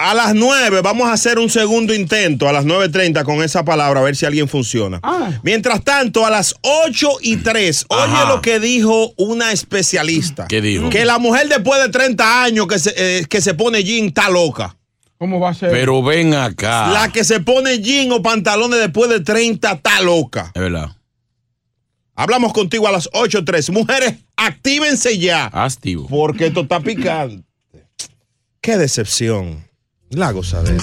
A las 9 vamos a hacer un segundo intento, a las 9.30 con esa palabra, a ver si alguien funciona. Ah. Mientras tanto, a las 8 y 3, oye Ajá. lo que dijo una especialista. ¿Qué dijo? Que la mujer después de 30 años que se, eh, que se pone jean está loca. ¿Cómo va a ser? Pero ven acá. La que se pone jean o pantalones después de 30 está loca. Es verdad. Hablamos contigo a las 8.3. Mujeres, actívense ya. Activo. Porque esto está picante. Qué decepción. La gozadera.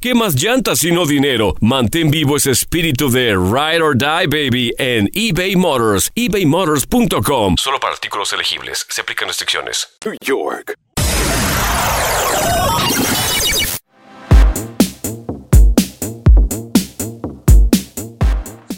¿qué más llantas sino dinero? Mantén vivo ese espíritu de Ride or Die, baby, en eBay Motors. ebaymotors.com. Solo para artículos elegibles. Se aplican restricciones. New York.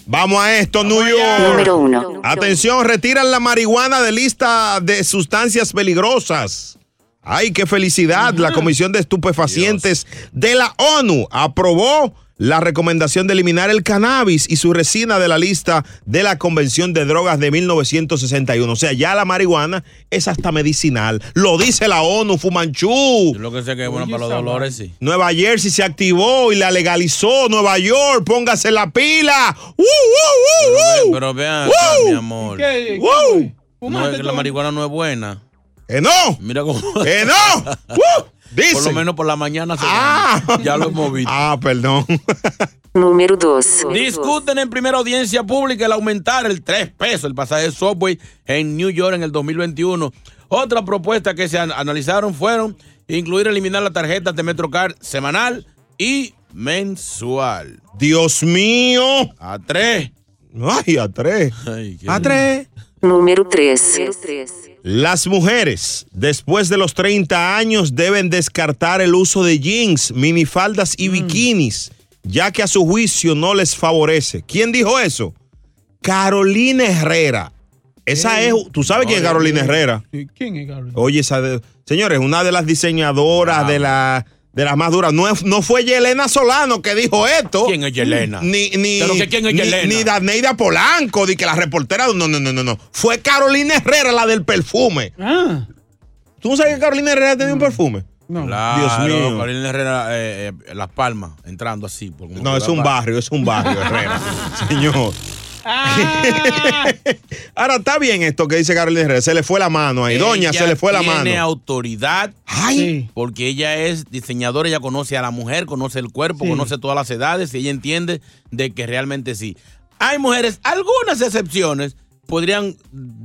Vamos a esto, New York. Número uno. Atención, retiran la marihuana de lista de sustancias peligrosas. Ay, qué felicidad. La Comisión de Estupefacientes de la ONU aprobó la recomendación de eliminar el cannabis y su resina de la lista de la Convención de Drogas de 1961. O sea, ya la marihuana es hasta medicinal. Lo dice la ONU, Fumanchu. Yo lo que sé que es bueno para los dolores, sí. Nueva Jersey se activó y la legalizó. Nueva York, póngase la pila. ¡Uh, uh, uh, uh! Pero vean, mi amor. ¿Qué? ¡Uh! No es que la marihuana no es buena. ¡Que no! Mira cómo. ¡Que no! ¡Uh! Dice. Por lo menos por la mañana se Ah. Ya lo hemos visto. Ah, perdón. Número 2. Discuten en primera audiencia pública el aumentar el 3 pesos el pasaje de Subway en New York en el 2021. Otra propuesta que se an- analizaron fueron incluir eliminar las tarjetas de MetroCard semanal y mensual. Dios mío. A tres. Ay, a tres. A tres. Número 3. Las mujeres, después de los 30 años, deben descartar el uso de jeans, minifaldas y bikinis, ya que a su juicio no les favorece. ¿Quién dijo eso? Carolina Herrera. Esa es, ¿tú sabes quién es Carolina Herrera? ¿Quién es Carolina? Oye, esa de- señores, una de las diseñadoras de la de las más duras. No, es- no fue Yelena Solano que dijo esto. ¿Quién es Yelena? Ni, ni, ¿Pero que quién es ni- Yelena? Ni Daneida Polanco, de que la reportera. No, no, no, no, no. Fue Carolina Herrera, la del perfume. Ah. ¿Tú no sabes que Carolina Herrera tenía un perfume? Claro, Dios mío. Carolina Herrera, eh, eh, Las Palmas, entrando así. por No, es un barrio, es un barrio, Herrera. Señor. Ahora está bien esto que dice Carolina Herrera. Se le fue la mano ahí. Doña, se le fue la mano. Tiene autoridad. Ay. Porque ella es diseñadora, ella conoce a la mujer, conoce el cuerpo, Sí. conoce todas las edades y ella entiende de que realmente sí. Hay mujeres, algunas excepciones podrían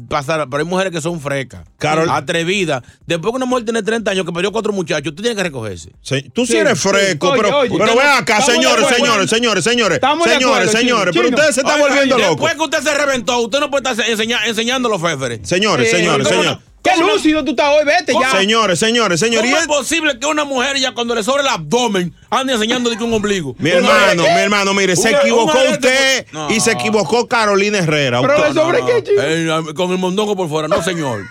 pasar, pero hay mujeres que son frecas, Carol- atrevidas. Después que una mujer tiene 30 años que perdió cuatro muchachos, tú tienes que recogerse. Se- Tú sí, eres fresco, Oye, pero, oye, pero estamos- ven acá, señores, señores, señores, señores, Estamos señores, acuerdo, señores, Chino. pero ustedes se están volviendo locos. Después que usted se reventó, usted no puede estar enseña- enseñando los féferes. Señores, señores, ¿cómo señores. Qué lúcido tú estás hoy, vete ya. Señores, señores, señores. ¿Cómo es posible que una mujer ya cuando le sobra el abdomen ande enseñando de que un ombligo? Mi hermano, mi hermano, mire, se equivocó usted No. y se equivocó Carolina Herrera. Pero le sobre qué, chico? Eh, con el mondongo por fuera, no señor.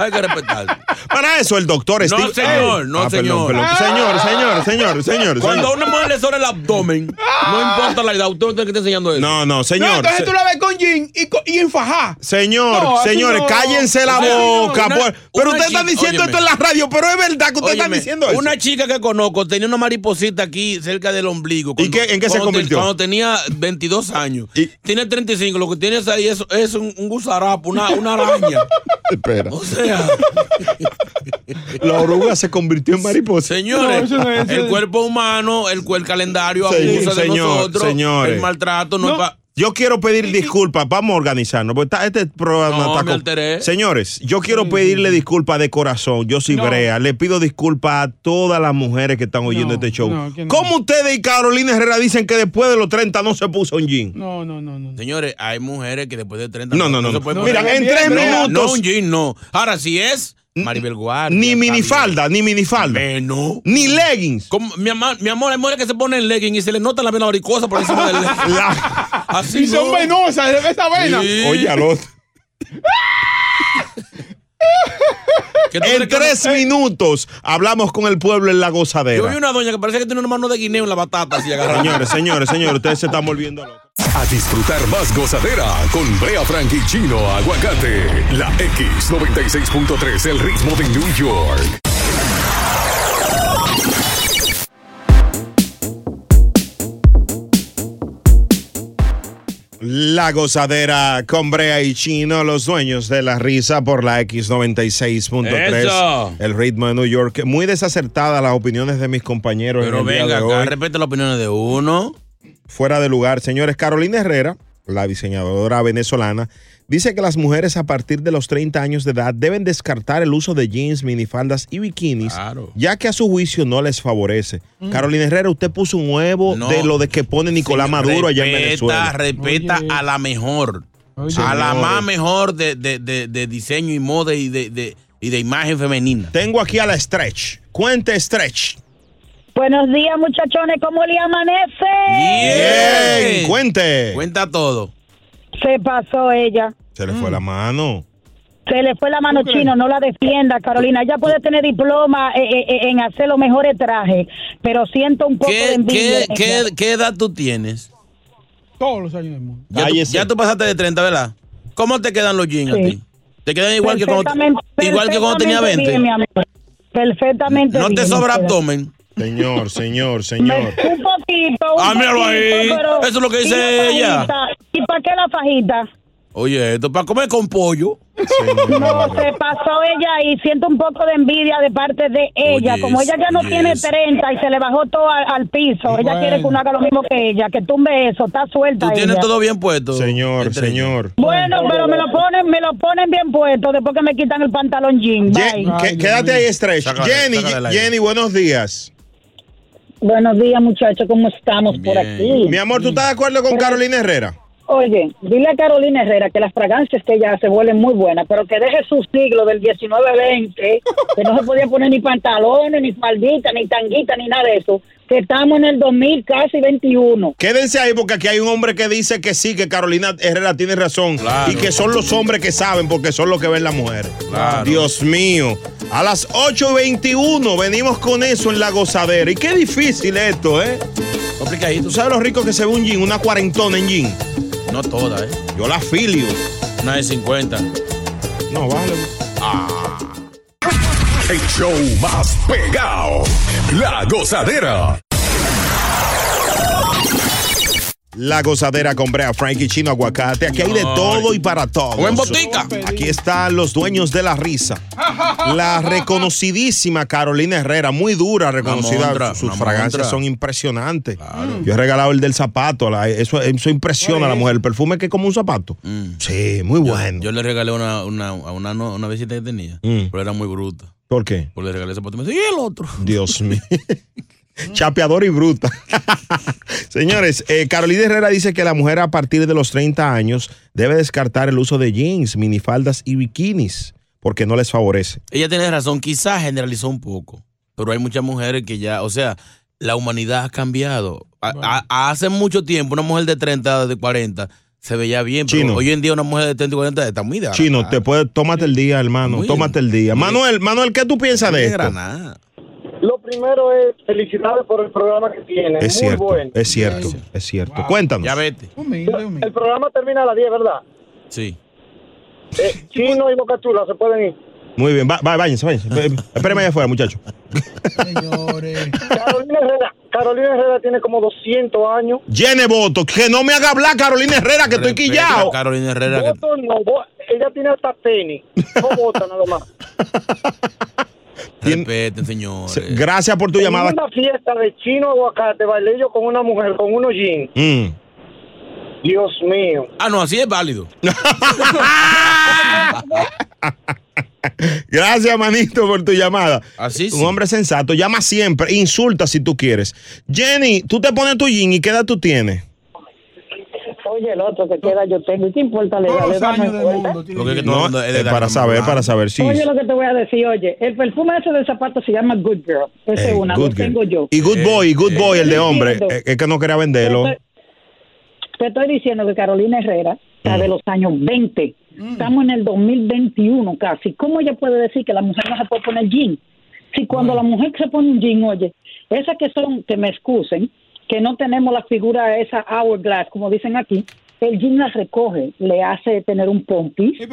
Hay que respetar. Para eso el doctor No, Steve- señor, no, Ah, perdón, señor. perdón. Señor, señor, señor, señor. Cuando a señor. una mujer le sobra el abdomen, no importa la edad, usted no tiene que estar enseñando eso. No, no, No, señor. entonces tú la ves con jean y, y en fajá. Señor, No, señores, no. cállense la boca. una- por- pero una usted está diciendo óyeme. esto en la radio, pero es verdad que usted está Óyeme, diciendo eso. Una chica que conozco tenía una mariposita aquí cerca del ombligo. ¿Y qué- en qué se convirtió? cuando tenía 22 años. Tiene 35. Lo que tienes ahí es, es un, un gusarapo, una, una araña. Espera. O sea, La oruga se convirtió en mariposa. señores, No, no es- el cuerpo humano, el, el calendario Sí, abusa de señor, nosotros. señores. El maltrato no, es pa- Yo quiero pedir disculpas, vamos a organizarnos, porque está- este programa No, está me alteré. Señores, yo quiero pedirle disculpas de corazón, yo soy No. Brea, le pido disculpas a todas las mujeres que están oyendo este show. no, que no. ¿Cómo ustedes y Carolina Herrera dicen que después de los 30 no se puso un jean? No, no, no, no. Señores, hay mujeres que después de 30 No, no, no, se no. pueden Mira, en tres No, minutos- No, un jean, no. Ahora, si es Maribel Guardia. Ni minifalda, ni minifalda. bien. No. Ni leggings. Como, mi, amor, mi amor, hay mujeres que se ponen leggings y se les nota la vena varicosa por encima del legging. La- Así Y son no. venosas, de esa vena. Sí. Oye, al otro. ¿Qué tú En que tres no- minutos hablamos con el pueblo en la Yo vi gozadera. una doña que parece que tiene una mano de guineo en la batata así. Señores, señores, señores, ustedes se están volviendo locos. A disfrutar más gozadera con Brea Frank y Chino Aguacate. La X96.3, el ritmo de New York. La gozadera con Brea y Chino, los dueños de la risa por la X96.3. Eso. El ritmo de New York. Muy desacertadas las opiniones de mis compañeros. en Pero el día venga de acá, hoy. las opiniones de uno. Fuera de lugar. Señores, Carolina Herrera, la diseñadora venezolana, dice que las mujeres a partir de los 30 años de edad deben descartar el uso de jeans, minifaldas y bikinis, Claro. ya que a su juicio no les favorece. Carolina Herrera, usted puso un huevo No. de lo de que pone Nicolás Señor, Maduro allá en Venezuela. Respeta Oye. a la mejor. Oye. a la más mejor de, de- de- de diseño y moda y de, de- y de imagen femenina. Tengo aquí a la Stretch. Cuente Stretch. Buenos días, muchachones. ¿Cómo le amanece? Bien, cuente. Cuenta todo. Se pasó ella. Se le fue la mano. Se le fue la mano chino, no la defienda, Carolina. Ella puede tener diploma eh, eh, eh, en hacer los mejores trajes, pero siento un poco de ¿Qué, envidia. qué, edad tú tienes? Todos los años del mundo. Ya tú, ya tú pasaste de 30, ¿verdad? ¿Cómo te quedan los jeans Sí. a ti? ¿Te quedan igual que cuando, Perfectamente- igual que cuando tenía perfectamente 20? bien, mi amor. Perfectamente ¿No te sobra abdomen? Señor, señor, Me- señor. un poquito. un Ah, míralo ahí. Eso es lo que ¿y dice la ella. ¿Y para qué la fajita? Oye, esto para comer con pollo. No, se pasó ella y siento un poco de envidia de parte de ella. Oye, Como ella ya no oye, tiene eso. 30 y se le bajó todo al, al piso, ella quiere que uno haga lo mismo que ella, que tumbe eso, está suelta Tú tienes ella. todo bien puesto. Señor, señor. Bueno, pero me lo ponen, me lo ponen bien puesto después que me quitan el pantalón jean. Ye- Bye. que- quédate ahí, de- Jenny. Jenny, buenos días. Buenos días, muchachos, ¿cómo estamos por aquí? Mi amor, ¿tú estás de acuerdo con Carolina Herrera? Oye, dile a Carolina Herrera que las fragancias que ella hace huelen muy buenas, pero que deje su siglo del 19-20, que no se podía poner ni pantalones, ni faldita, ni tanguita, ni nada de eso, que estamos en el 2000, casi 21. Quédense ahí porque aquí hay un hombre que dice que sí, que Carolina Herrera tiene razón. Y que son los hombres que saben porque son los que ven las mujeres. Dios mío. A las 8.21 venimos con eso en la gozadera. Y qué difícil esto, ¿eh? Complicadito. ¿Tú sabes lo rico que se ve un jean, una cuarentona en jean? No toda, ¿eh? Yo la filio. Una de 50. No, vale. El show más pegado. La gozadera. La gozadera con Brea Frankie Chino Aguacate. Aquí hay de todo y para todos. O en botica. Aquí están los dueños de la risa. La reconocidísima Carolina Herrera, muy dura, reconocida. montra, Sus fragancias montra. son impresionantes. Yo he regalado el del zapato. la- eso, eso impresiona a la mujer. El perfume que es como un zapato. Sí, muy bueno. Yo le regalé una, una, a una, una visita que tenía, Mm. pero era muy bruta. ¿Por qué? Porque le regalé ese zapato y me dice, ¿y el otro? Dios mío. Chapeador y bruta. Señores, eh, Carolina Herrera dice que la mujer a partir de los 30 años debe descartar el uso de jeans, minifaldas y bikinis porque no les favorece. Ella tiene razón, quizás generalizó un poco, pero hay muchas mujeres que ya, o sea, la humanidad ha cambiado. A- a- hace mucho tiempo, una mujer de 30, de 40, se veía bien, pero Chino. hoy en día una mujer de 30 y 40 está muy de Chino, te puede, tómate el día, hermano, Muy tómate el día. Manuel, Manuel, ¿qué tú piensas de esto? Lo primero es felicidades por el programa que tiene. Es Muy cierto, bueno. es cierto, es cierto. Cuéntanos. Ya vete. El programa termina a las 10, ¿verdad? Sí. Eh, Chino y Boca Chula se pueden ir. Muy bien, va, va, váyanse, váyanse. Espérame allá afuera, muchacho. Carolina Herrera, Carolina Herrera tiene como 200 años. Llene voto, que no me haga hablar Carolina Herrera, que estoy quillado. Carolina Herrera. que- Voto no, vo- ella tiene hasta tenis. No vota nada más. Respeten, señores. Gracias por tu llamada. Una fiesta de chino aguacate bailé yo con una mujer con unos jeans. Mm. Dios mío. Ah, no, así es válido. Gracias, manito, por tu llamada. Así Un hombre sensato, llama siempre, insulta si tú quieres. Jenny, tú te pones tu jean y qué edad tú tienes. Oye, el otro que queda yo tengo. ¿Y qué importa. Lo que- que todo el No, es de eh, edad para saber, para saber si. Oye, lo que te voy a decir, oye, el perfume ese del zapato se llama Good Girl. Ese Eh, es una, good lo girl. tengo yo. Y Good Boy, Good Boy, el de hombre. Entiendo. eh, Es que no quería venderlo. Te estoy- diciendo que Carolina Herrera está Mm. de los años 20. Estamos en el 2021 casi. ¿Cómo ella puede decir que la mujer no se puede poner jean? Si cuando la mujer se pone un jean, oye, esas que son, que me excusen, que no tenemos la figura esa hourglass, como dicen aquí, el jean la recoge, le hace tener un pompis, que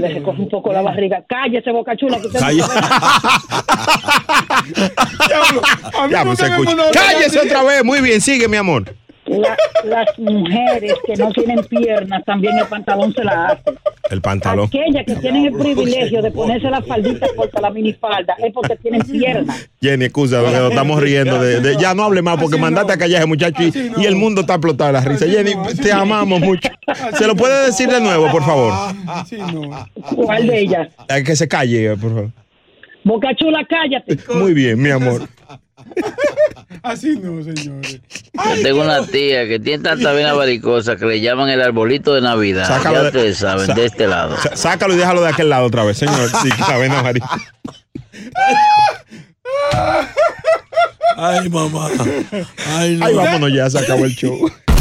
le recoge un poco la barriga. Cállese, boca chula, que usted no Ya, pues, escucha. Cállese otra vez. Muy bien, sigue, mi amor. La- las mujeres que no tienen piernas también el pantalón se la hace. El pantalón. Aquellas que tienen el privilegio de ponerse la faldita corta, la minifalda, es porque tienen piernas. Jenny, excusa, porque nos estamos riendo. De, de- ya no hable más porque mandaste a callar a ese muchacho y, y el mundo está explotado de la risa. Jenny, te amamos mucho. ¿Se lo puede decir de nuevo, por favor? ¿Cuál de ellas? Eh, Que se calle, por favor. Boca chula, cállate. Muy bien, mi amor. Así no, señores. Yo tengo una tía que tiene tanta vena varicosa que le llaman el arbolito de Navidad. Sácalo ya de- ustedes saben, sa- de este lado. Sácalo y déjalo de aquel lado otra vez, señor. Sí, la vena amarilla. Ay, mamá. Ay, no. Ay, vámonos ya, se acabó el show.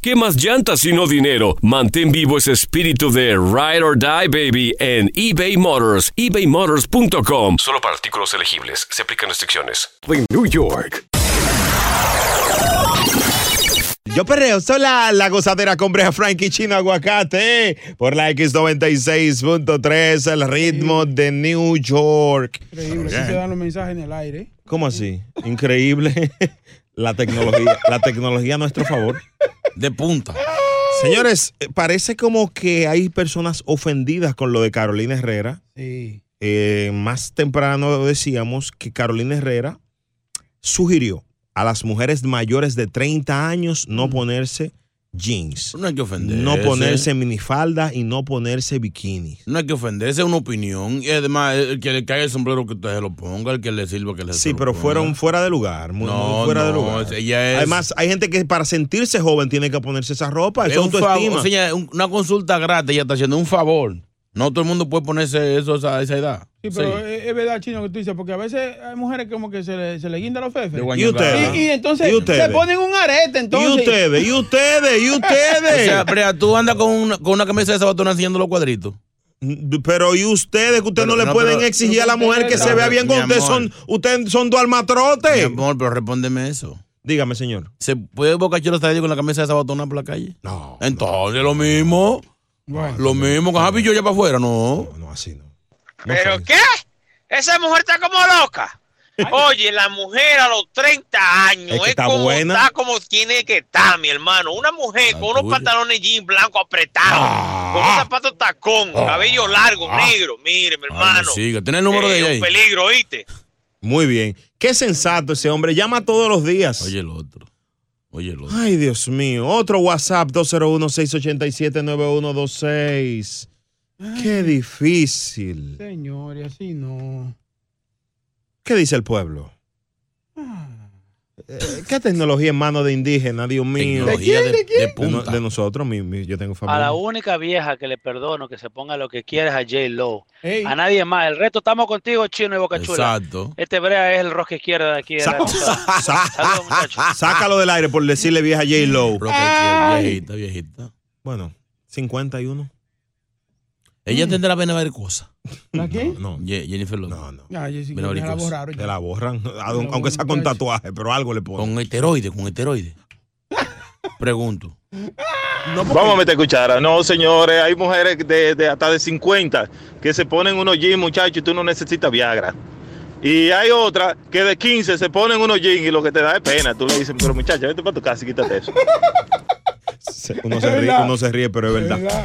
¿qué más llantas sino dinero? Mantén vivo ese espíritu de Ride or Die, baby, en eBay Motors. ebaymotors.com. Solo para artículos elegibles. Se aplican restricciones. De New York. Yo perreo, soy la, la gozadera con Brea Frankie Chino Aguacate por la X96.3, el ritmo de New York. Increíble, así se dan los mensajes en el aire. ¿Cómo así? Increíble. La tecnología, la tecnología a nuestro favor. De punta. Señores, eh, parece como que hay personas ofendidas con lo de Carolina Herrera. Sí. Eh, más temprano decíamos que Carolina Herrera sugirió a las mujeres mayores de 30 años no ponerse jeans, No hay que ofenderse. no ponerse minifalda y no ponerse bikini. No hay que ofenderse, es una opinión. Y además, el que le caiga el sombrero que usted se lo ponga, el que le sirva que le Sí, pero fueron fuera de lugar, muy, No, muy fuera de lugar. ella es- Además, hay gente que para sentirse joven tiene que ponerse esa ropa, Es es un favor, autoestima. o sea, un- una consulta gratis, ella está haciendo un favor. No todo el mundo puede ponerse eso a esa, edad. Sí, pero Es, es verdad, chino, que tú dices, porque a veces hay mujeres como que se le, se le guinda los fefes. ¿Y ustedes? Y, y entonces ¿Y ustedes? se ponen un arete, entonces. ¿Y ustedes? ¿Y ustedes? ¿Y ustedes? O sea, Brea, tú andas con una, con una camisa de sabatona enseñando los cuadritos. Pero y ustedes que ustedes no le no, pueden pero- exigir a la mujer que se vea bien cuando ustedes son, ustedes son dos almatrotes. Mi amor, pero respóndeme eso. Dígame, señor. ¿Se puede bocachero estar ahí con la camisa de sabatona por la calle? No. Entonces, lo mismo. Lo mismo. Con Javi yo ya para afuera, no. No, así no. ¿Pero qué? Esa mujer está como loca. Oye, la mujer a los 30 años Es que está como buena. está como tiene que estar, mi hermano. Una mujer con unos pantalones jean blancos apretados, con un zapato tacón, cabello largo, negro. Mire, mi hermano. Siga, ¿tiene el número de Eh, ella un peligro, ¿oíste? Muy bien. Qué sensato ese hombre. Llama todos los días. Oye, el otro. Oye, otro. Ay, Dios mío. Otro WhatsApp 201-687-9126. Qué difícil. Señores, así no. ¿Qué dice el pueblo? Eh, ¿Qué tecnología en manos de indígenas, Dios mío? ¿De quién, de- de quién? de no- punta. de nosotros, mi- mi- yo tengo A familia. la única vieja que le perdono que se ponga lo que quiere es a J. Lo. A nadie más. El resto estamos contigo, chino y boca chula. Exacto. Este brea es el rosca izquierda de aquí. De la emisora. Saludos, muchachos. Sácalo del aire por decirle vieja J. Lowe. Viejita, viejita. Bueno, 51. Ella tendrá pena ver cosas. ¿La qué? No. Ye- Jennifer López. No, no. Ya, yo sí que la borraron. Te la borran, aunque sea con tatuaje, pero algo le ponen. Con esteroide, con esteroide. Pregunto. Vamos a meter cuchara. No, señores, hay mujeres de, de hasta de 50 que se ponen unos jeans, muchachos, y tú no necesitas Viagra. Y hay otras que de 15 se ponen unos jeans y lo que te da es pena. Tú le dices, pero muchacha, vete para tu casa y quítate eso. Uno se, ríe, uno se ríe, pero es verdad.